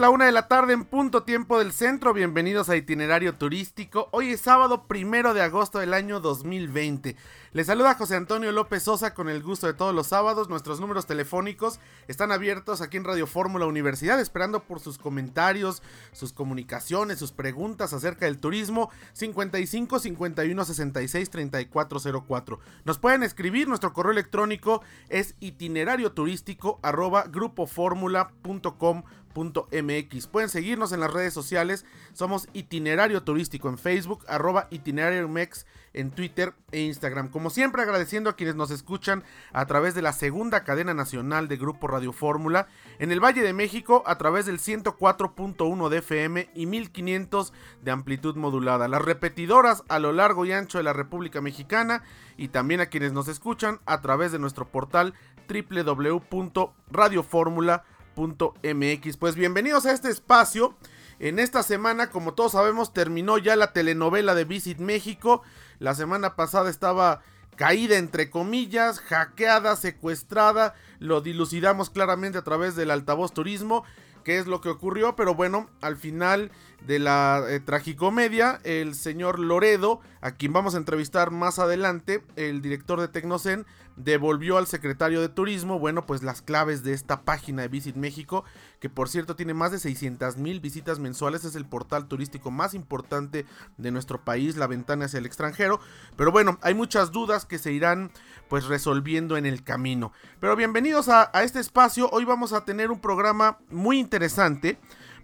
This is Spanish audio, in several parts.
La una de la tarde en punto tiempo del centro. Bienvenidos a Itinerario Turístico. Hoy es sábado primero de agosto del año 2020. Les saluda José Antonio López Sosa con el gusto de todos los sábados. Nuestros números telefónicos están abiertos aquí en Radio Fórmula Universidad, esperando por sus comentarios, sus comunicaciones, sus preguntas acerca del turismo. 55 51 66 3404. Nos pueden escribir, nuestro correo electrónico es itinerario turístico arroba Pueden seguirnos en las redes sociales. Somos Itinerario Turístico en Facebook, arroba Itinerario Mex en Twitter e Instagram. Como siempre, agradeciendo a quienes nos escuchan a través de la segunda cadena nacional de Grupo Radio Fórmula en el Valle de México a través del 104.1 de FM y 1500 de amplitud modulada. Las repetidoras a lo largo y ancho de la República Mexicana y también a quienes nos escuchan a través de nuestro portal www.radioformula.com Pues bienvenidos a este espacio. En esta semana, como todos sabemos, terminó ya la telenovela de Visit México. La semana pasada estaba caída entre comillas, hackeada, secuestrada. Lo dilucidamos claramente a través del altavoz turismo qué es lo que ocurrió, pero bueno, al final de la eh, tragicomedia, el señor Loredo, a quien vamos a entrevistar más adelante, el director de Tecnocen, devolvió al secretario de Turismo, bueno, pues las claves de esta página de Visit México, que por cierto tiene más de 600 mil visitas mensuales, es el portal turístico más importante de nuestro país, la ventana hacia el extranjero, pero bueno, hay muchas dudas que se irán pues resolviendo en el camino. Pero bienvenidos a, a este espacio, hoy vamos a tener un programa muy interesante,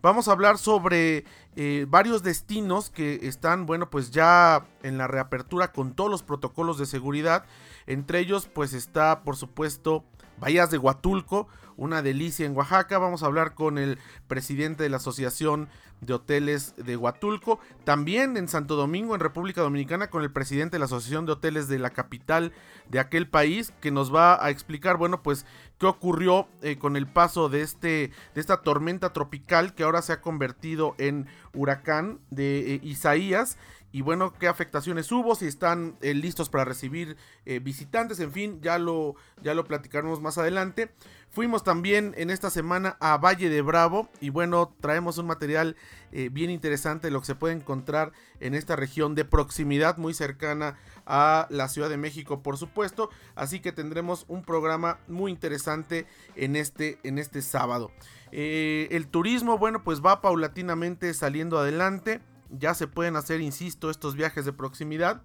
vamos a hablar sobre eh, varios destinos que están, bueno, pues ya en la reapertura con todos los protocolos de seguridad. Entre ellos, pues está, por supuesto, Bahías de Huatulco, una delicia en Oaxaca. Vamos a hablar con el presidente de la Asociación de Hoteles de Huatulco. También en Santo Domingo, en República Dominicana, con el presidente de la Asociación de Hoteles de la capital de aquel país, que nos va a explicar, bueno, pues qué ocurrió eh, con el paso de, este, de esta tormenta tropical que ahora se ha convertido en huracán de eh, Isaías y bueno, qué afectaciones hubo, si están eh, listos para recibir visitantes, en fin, ya lo, ya lo platicaremos más adelante. Fuimos también en esta semana a Valle de Bravo y bueno, traemos un material bien interesante, lo que se puede encontrar en esta región de proximidad muy cercana a la Ciudad de México, por supuesto. Así que tendremos un programa muy interesante en este, en este sábado. Eh, el turismo, bueno, pues va paulatinamente saliendo adelante. Ya se pueden hacer, insisto, estos viajes de proximidad.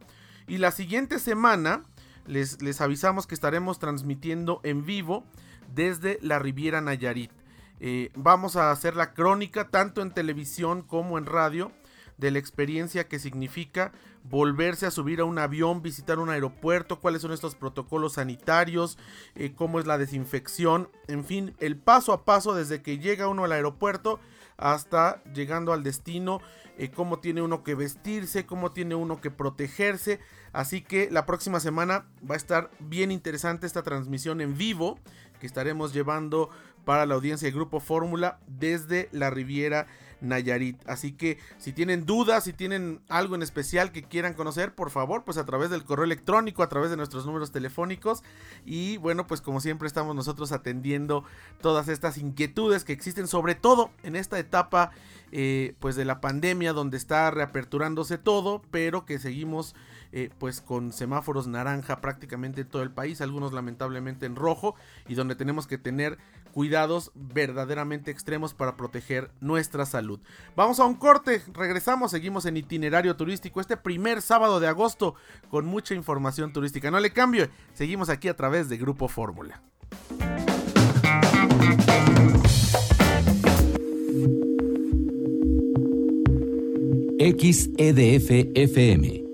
Y la siguiente semana les, les avisamos que estaremos transmitiendo en vivo desde la Riviera Nayarit. Eh, vamos a hacer la crónica tanto en televisión como en radio de la experiencia que significa volverse a subir a un avión, visitar un aeropuerto, cuáles son estos protocolos sanitarios, eh, cómo es la desinfección, en fin, el paso a paso desde que llega uno al aeropuerto hasta llegando al destino, eh, cómo tiene uno que vestirse, cómo tiene uno que protegerse. Así que la próxima semana va a estar bien interesante esta transmisión en vivo que estaremos llevando para la audiencia de Grupo Fórmula desde la Riviera Nayarit. Así que si tienen dudas, si tienen algo en especial que quieran conocer, por favor, pues a través del correo electrónico, a través de nuestros números telefónicos. Y bueno, pues como siempre estamos nosotros atendiendo todas estas inquietudes que existen, sobre todo en esta etapa eh, pues de la pandemia donde está reaperturándose todo, pero que seguimos eh, pues con semáforos naranja prácticamente en todo el país, algunos lamentablemente en rojo y donde tenemos que tener cuidados verdaderamente extremos para proteger nuestra salud. Vamos a un corte, regresamos, seguimos en itinerario turístico este primer sábado de agosto con mucha información turística. No le cambie, seguimos aquí a través de Grupo Fórmula. XEDF FM